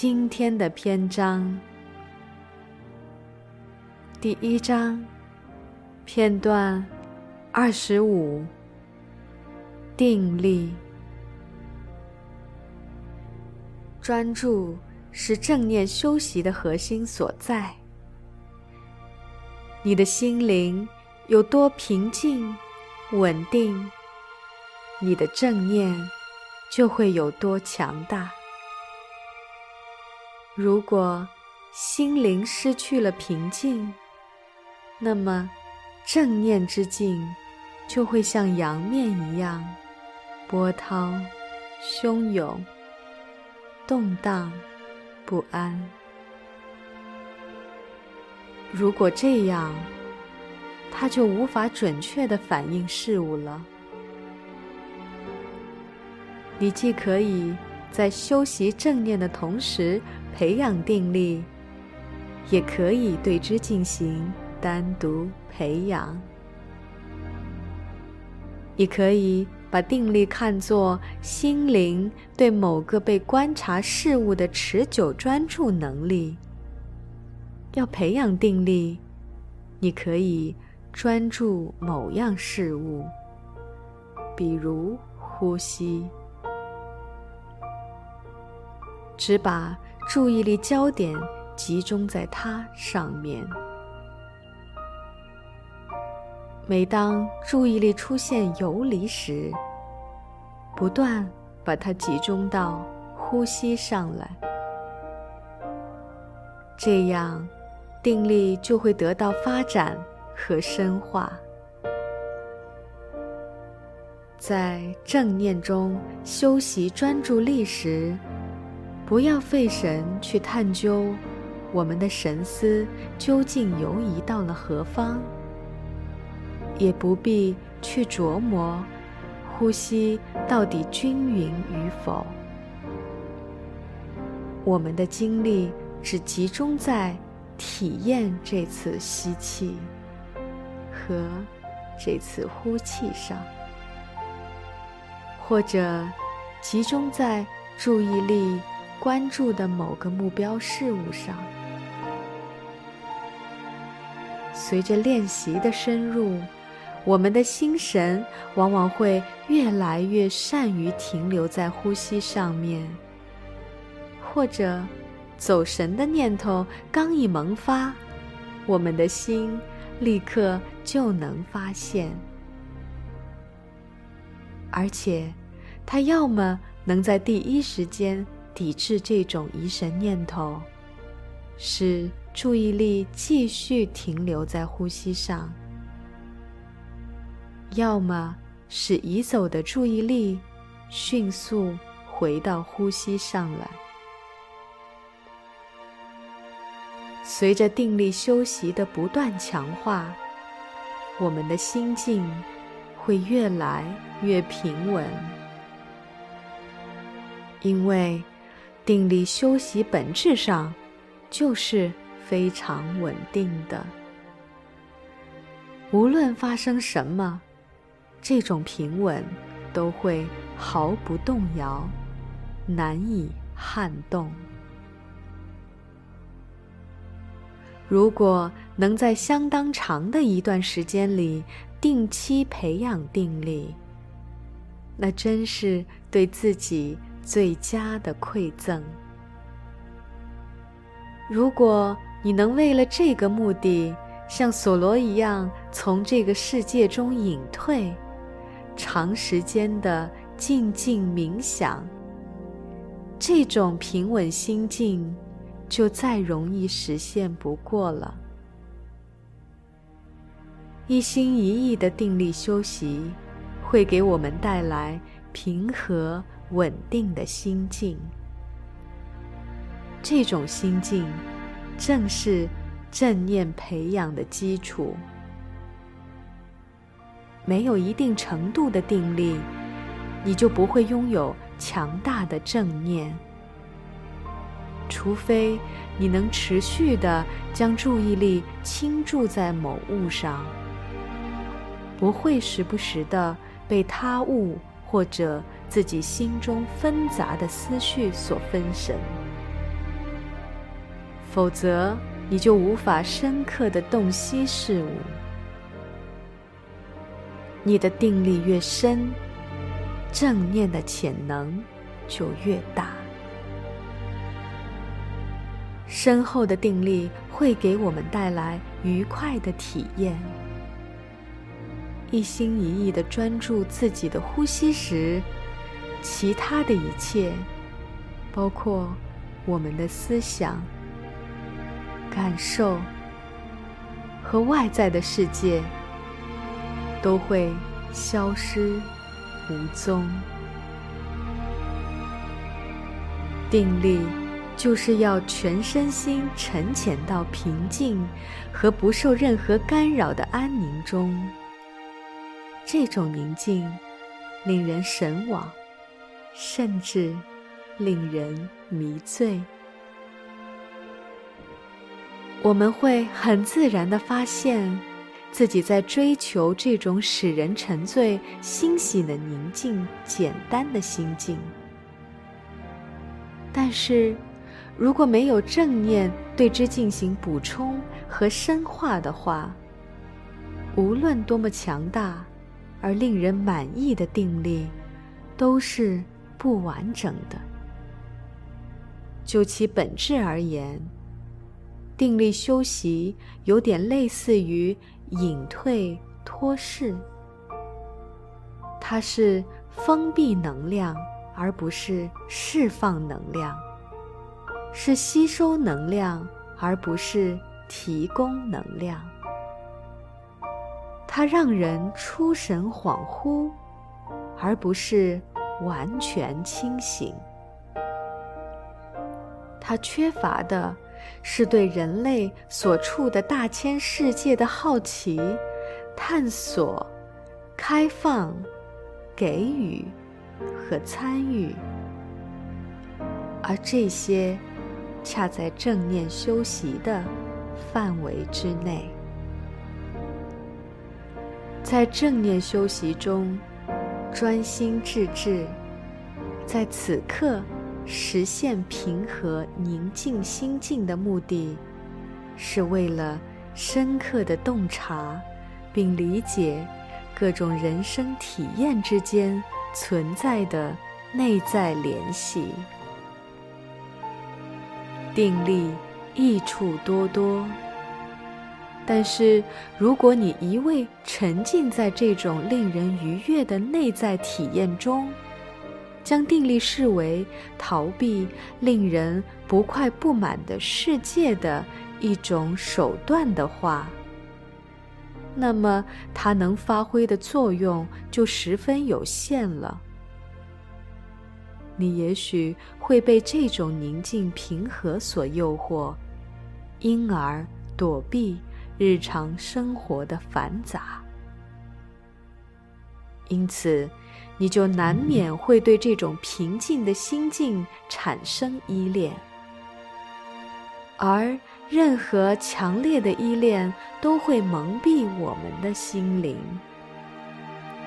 今天的篇章。第一章，片段二十五。定力，专注是正念修习的核心所在。你的心灵有多平静、稳定，你的正念。就会有多强大。如果心灵失去了平静，那么正念之境就会像洋面一样波涛汹涌、动荡不安。如果这样，它就无法准确的反映事物了。你既可以在修习正念的同时培养定力，也可以对之进行单独培养。你可以把定力看作心灵对某个被观察事物的持久专注能力。要培养定力，你可以专注某样事物，比如呼吸。只把注意力焦点集中在它上面。每当注意力出现游离时，不断把它集中到呼吸上来，这样定力就会得到发展和深化。在正念中修习专注力时。不要费神去探究，我们的神思究竟游移到了何方，也不必去琢磨呼吸到底均匀与否。我们的精力只集中在体验这次吸气和这次呼气上，或者集中在注意力。关注的某个目标事物上，随着练习的深入，我们的心神往往会越来越善于停留在呼吸上面。或者，走神的念头刚一萌发，我们的心立刻就能发现，而且，它要么能在第一时间。抵制这种疑神念头，使注意力继续停留在呼吸上；要么使移走的注意力迅速回到呼吸上来。随着定力修习的不断强化，我们的心境会越来越平稳，因为。定力修习本质上就是非常稳定的，无论发生什么，这种平稳都会毫不动摇，难以撼动。如果能在相当长的一段时间里定期培养定力，那真是对自己。最佳的馈赠。如果你能为了这个目的，像索罗一样从这个世界中隐退，长时间的静静冥想，这种平稳心境就再容易实现不过了。一心一意的定力修习，会给我们带来平和。稳定的心境，这种心境正是正念培养的基础。没有一定程度的定力，你就不会拥有强大的正念。除非你能持续的将注意力倾注在某物上，不会时不时的被他物或者自己心中纷杂的思绪所分神，否则你就无法深刻的洞悉事物。你的定力越深，正念的潜能就越大。深厚的定力会给我们带来愉快的体验。一心一意的专注自己的呼吸时，其他的一切，包括我们的思想、感受和外在的世界。都会消失无踪。定力就是要全身心沉潜到平静和不受任何干扰的安宁中。这种宁静令人神往，甚至令人迷醉。我们会很自然的发现。自己在追求这种使人沉醉、欣喜的宁静、简单的心境，但是，如果没有正念对之进行补充和深化的话，无论多么强大而令人满意的定力，都是不完整的。就其本质而言，定力修习有点类似于。隐退脱势，它是封闭能量，而不是释放能量；是吸收能量，而不是提供能量。它让人出神恍惚，而不是完全清醒。它缺乏的。是对人类所处的大千世界的好奇、探索、开放、给予和参与，而这些恰在正念修习的范围之内。在正念修习中，专心致志，在此刻。实现平和宁静心境的目的，是为了深刻的洞察并理解各种人生体验之间存在的内在联系。定力益处多多，但是如果你一味沉浸在这种令人愉悦的内在体验中，将定力视为逃避令人不快不满的世界的一种手段的话，那么它能发挥的作用就十分有限了。你也许会被这种宁静平和所诱惑，因而躲避日常生活的繁杂。因此，你就难免会对这种平静的心境产生依恋，而任何强烈的依恋都会蒙蔽我们的心灵，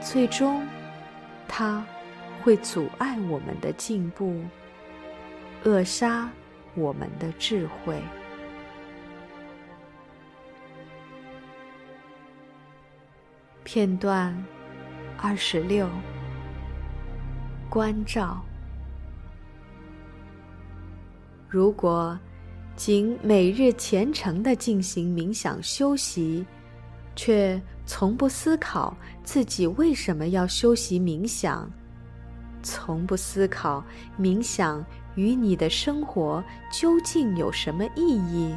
最终，它会阻碍我们的进步，扼杀我们的智慧。片段。二十六，关照。如果仅每日虔诚的进行冥想修习，却从不思考自己为什么要修习冥想，从不思考冥想与你的生活究竟有什么意义，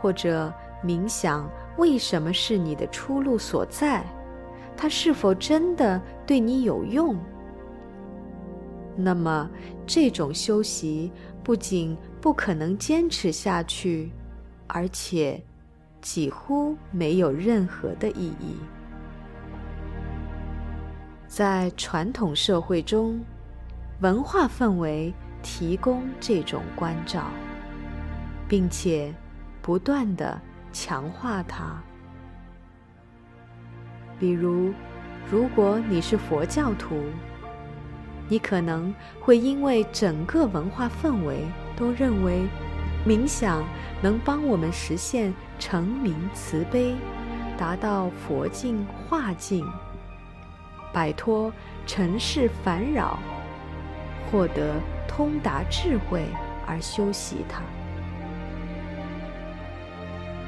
或者冥想为什么是你的出路所在？它是否真的对你有用？那么，这种修习不仅不可能坚持下去，而且几乎没有任何的意义。在传统社会中，文化氛围提供这种关照，并且不断的强化它。比如，如果你是佛教徒，你可能会因为整个文化氛围都认为，冥想能帮我们实现成名慈悲，达到佛境化境，摆脱尘世烦扰，获得通达智慧而修习它。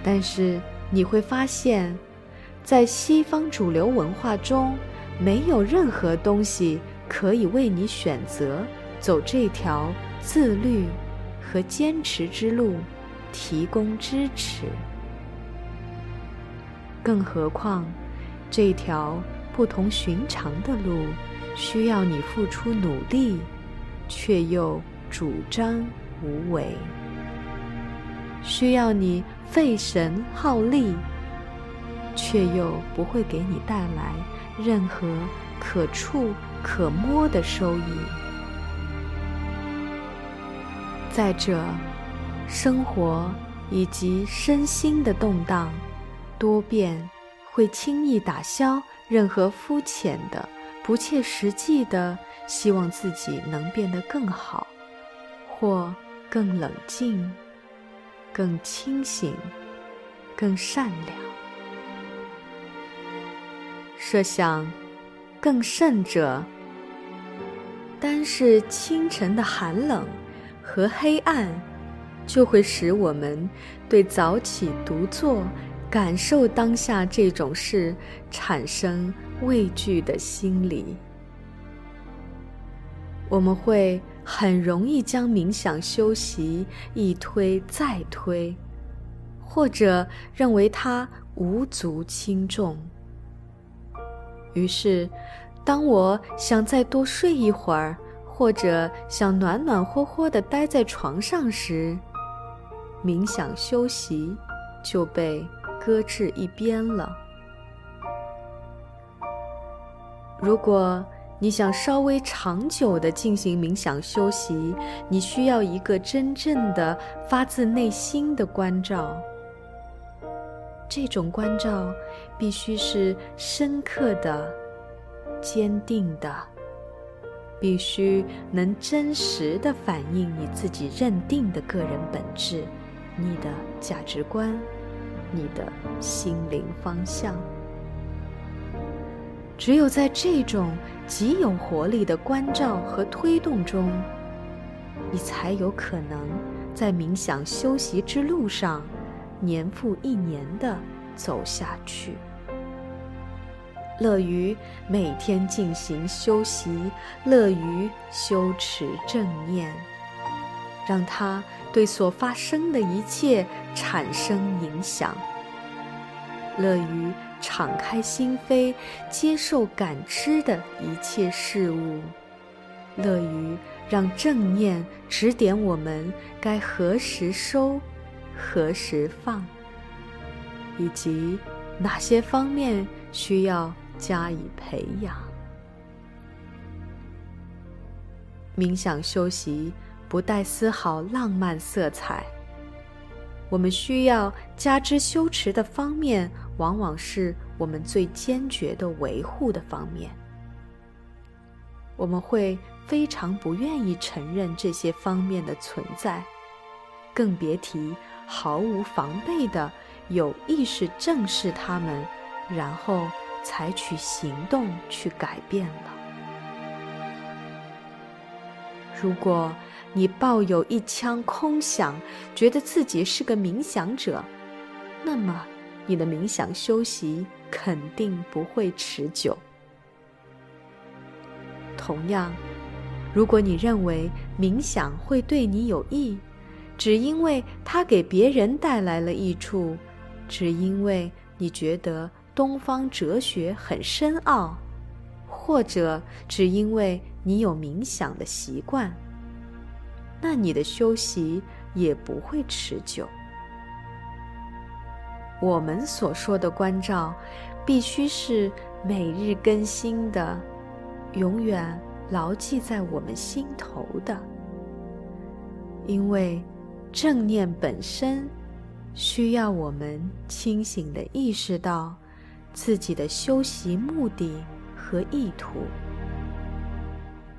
但是你会发现。在西方主流文化中，没有任何东西可以为你选择走这条自律和坚持之路提供支持。更何况，这条不同寻常的路，需要你付出努力，却又主张无为；需要你费神耗力。却又不会给你带来任何可触可摸的收益。再者，生活以及身心的动荡、多变，会轻易打消任何肤浅的、不切实际的希望自己能变得更好，或更冷静、更清醒、更善良。设想，更甚者，单是清晨的寒冷和黑暗，就会使我们对早起独坐、感受当下这种事产生畏惧的心理。我们会很容易将冥想修习一推再推，或者认为它无足轻重。于是，当我想再多睡一会儿，或者想暖暖和和的待在床上时，冥想休息就被搁置一边了。如果你想稍微长久的进行冥想休息，你需要一个真正的发自内心的关照。这种关照必须是深刻的、坚定的，必须能真实的反映你自己认定的个人本质、你的价值观、你的心灵方向。只有在这种极有活力的关照和推动中，你才有可能在冥想修习之路上。年复一年的走下去，乐于每天进行修习，乐于修持正念，让它对所发生的一切产生影响，乐于敞开心扉接受感知的一切事物，乐于让正念指点我们该何时收。何时放，以及哪些方面需要加以培养？冥想修习不带丝毫浪漫色彩。我们需要加之修持的方面，往往是我们最坚决的维护的方面。我们会非常不愿意承认这些方面的存在，更别提。毫无防备的有意识正视他们，然后采取行动去改变了。如果你抱有一腔空想，觉得自己是个冥想者，那么你的冥想修习肯定不会持久。同样，如果你认为冥想会对你有益，只因为它给别人带来了益处，只因为你觉得东方哲学很深奥，或者只因为你有冥想的习惯，那你的修习也不会持久。我们所说的关照，必须是每日更新的，永远牢记在我们心头的。因为正念本身需要我们清醒地意识到自己的修习目的和意图，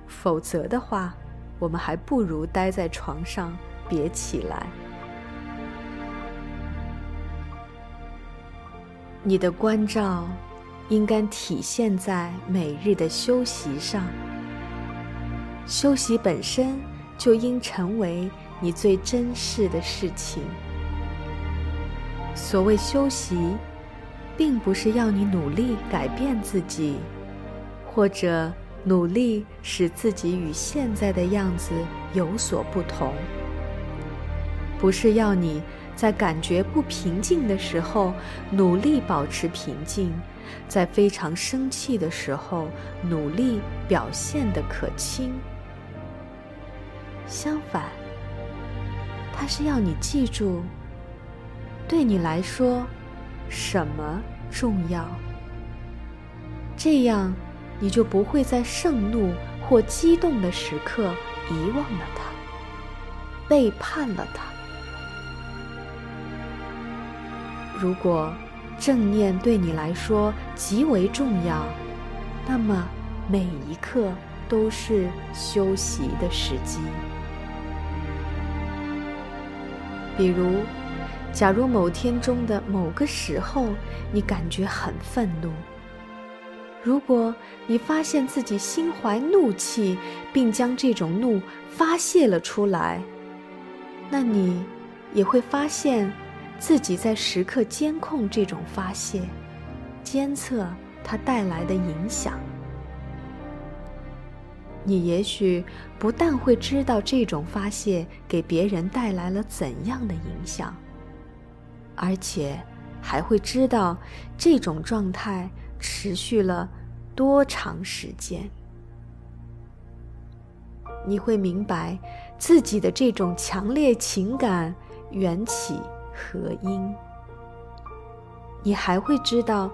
否则的话，我们还不如待在床上别起来。你的关照应该体现在每日的修习上，修习本身就应成为你最珍视的事情。所谓修习，并不是要你努力改变自己，或者努力使自己与现在的样子有所不同，不是要你。在感觉不平静的时候，努力保持平静；在非常生气的时候，努力表现的可亲。相反，它是要你记住，对你来说，什么重要？这样，你就不会在盛怒或激动的时刻遗忘了它，背叛了它。如果正念对你来说极为重要，那么每一刻都是休息的时机。比如，假如某天中的某个时候你感觉很愤怒，如果你发现自己心怀怒气，并将这种怒发泄了出来，那你也会发现。自己在时刻监控这种发泄，监测它带来的影响。你也许不但会知道这种发泄给别人带来了怎样的影响，而且还会知道这种状态持续了多长时间。你会明白自己的这种强烈情感缘起。何因，你还会知道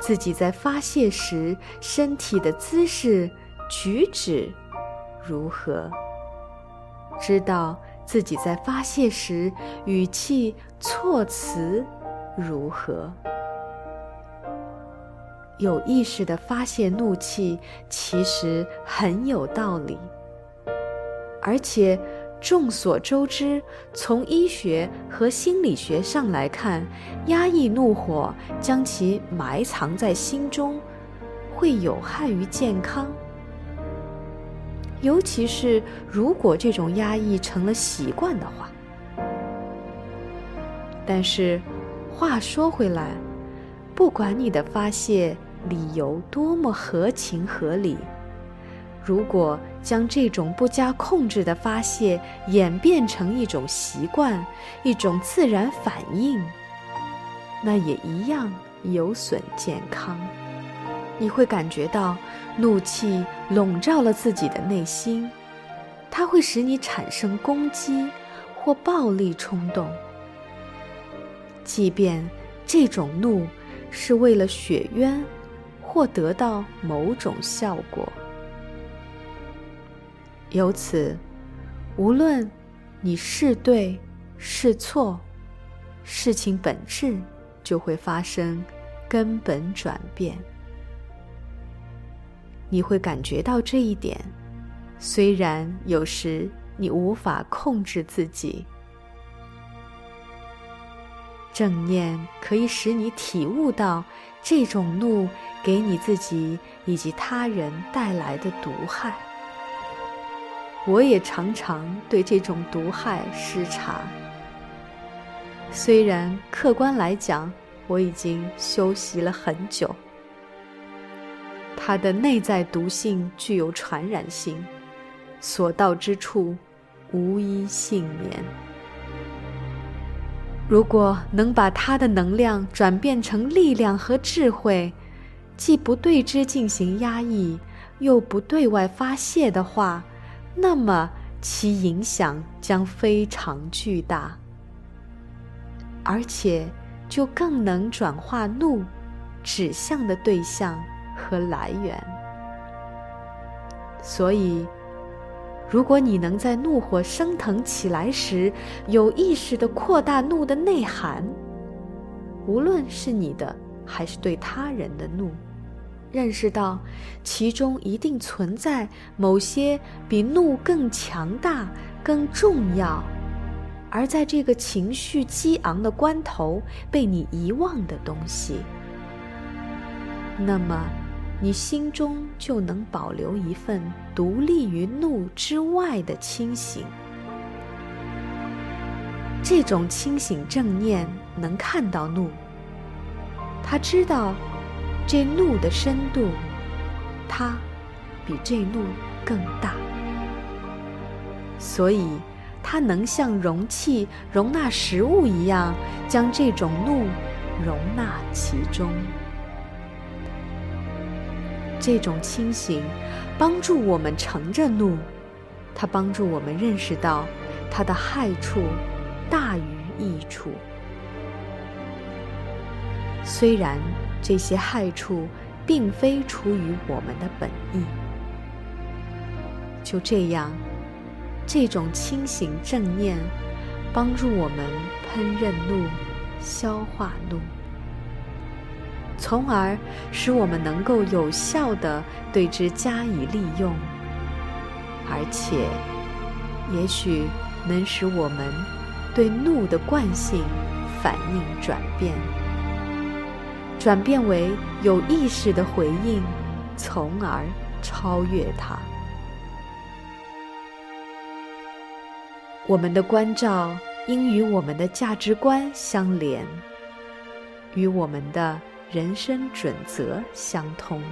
自己在发泄时身体的姿势、举止如何，知道自己在发泄时语气、措辞如何。有意识的发泄怒气，其实很有道理，而且。众所周知，从医学和心理学上来看，压抑怒火，将其埋藏在心中，会有害于健康。尤其是如果这种压抑成了习惯的话。但是，话说回来，不管你的发泄理由多么合情合理。如果将这种不加控制的发泄演变成一种习惯、一种自然反应，那也一样有损健康。你会感觉到怒气笼罩了自己的内心，它会使你产生攻击或暴力冲动，即便这种怒是为了雪冤或得到某种效果。由此，无论你是对是错，事情本质就会发生根本转变。你会感觉到这一点，虽然有时你无法控制自己。正念可以使你体悟到这种怒给你自己以及他人带来的毒害。我也常常对这种毒害失察。虽然客观来讲，我已经修习了很久，它的内在毒性具有传染性，所到之处无一幸免。如果能把它的能量转变成力量和智慧，既不对之进行压抑，又不对外发泄的话，那么，其影响将非常巨大，而且就更能转化怒指向的对象和来源。所以，如果你能在怒火升腾起来时有意识地扩大怒的内涵，无论是你的还是对他人的怒。认识到，其中一定存在某些比怒更强大、更重要，而在这个情绪激昂的关头被你遗忘的东西，那么，你心中就能保留一份独立于怒之外的清醒。这种清醒正念能看到怒，他知道。这怒的深度，它比这怒更大，所以它能像容器容纳食物一样，将这种怒容纳其中。这种清醒帮助我们承着怒，它帮助我们认识到它的害处大于益处，虽然。这些害处并非出于我们的本意。就这样，这种清醒正念帮助我们烹饪怒、消化怒，从而使我们能够有效地对之加以利用，而且，也许能使我们对怒的惯性反应转变。转变为有意识的回应，从而超越它。我们的关照应与我们的价值观相连，与我们的人生准则相通。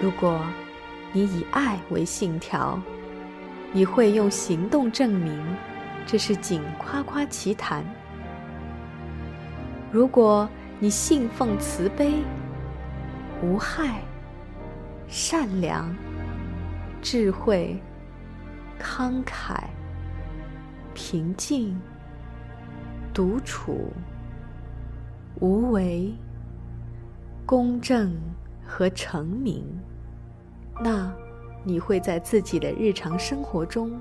如果你以爱为信条，你会用行动证明，这是仅夸夸其谈。如果你信奉慈悲、无害、善良、智慧、慷慨、平静、独处、无为、公正和成名，那你会在自己的日常生活中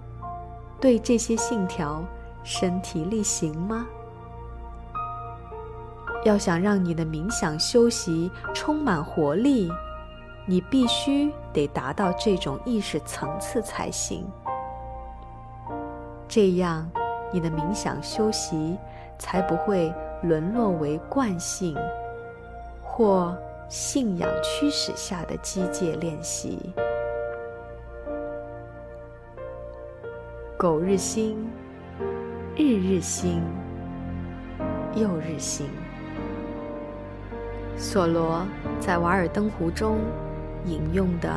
对这些信条身体力行吗？要想让你的冥想修习充满活力，你必须得达到这种意识层次才行。这样，你的冥想修习才不会沦落为惯性或信仰驱使下的机械练习。苟日新，日日新，又日新。索罗在《瓦尔登湖》中引用的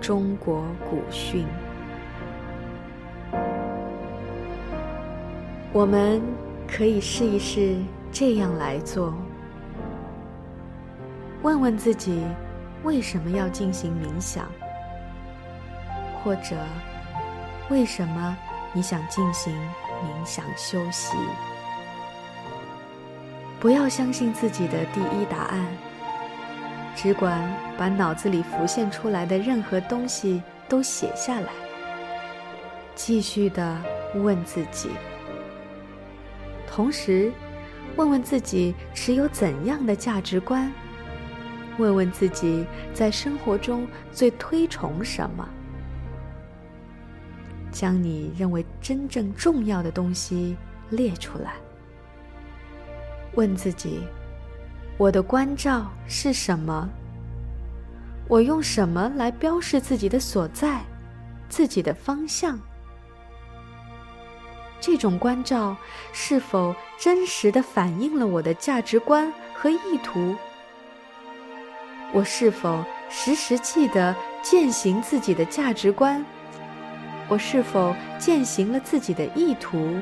中国古训，我们可以试一试这样来做：问问自己为什么要进行冥想，或者为什么你想进行冥想休息。不要相信自己的第一答案，只管把脑子里浮现出来的任何东西都写下来。继续的问自己，同时问问自己持有怎样的价值观，问问自己在生活中最推崇什么，将你认为真正重要的东西列出来。问自己：我的关照是什么？我用什么来标示自己的所在、自己的方向？这种关照是否真实的反映了我的价值观和意图？我是否时时记得践行自己的价值观？我是否践行了自己的意图？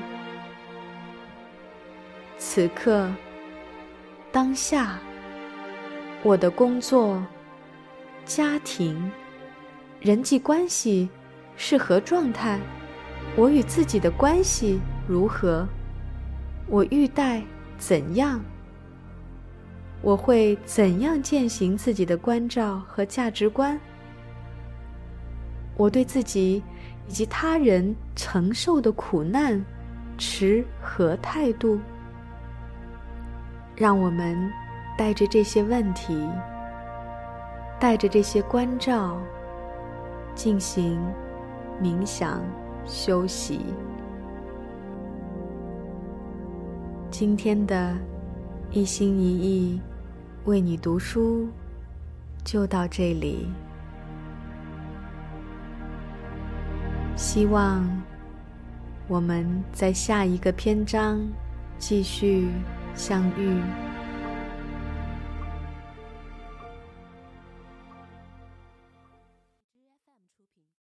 此刻。当下，我的工作、家庭、人际关系是何状态？我与自己的关系如何？我欲待怎样？我会怎样践行自己的关照和价值观？我对自己以及他人承受的苦难持何态度？让我们带着这些问题，带着这些关照，进行冥想休息。今天的一心一意为你读书，就到这里。希望我们在下一个篇章继续相遇。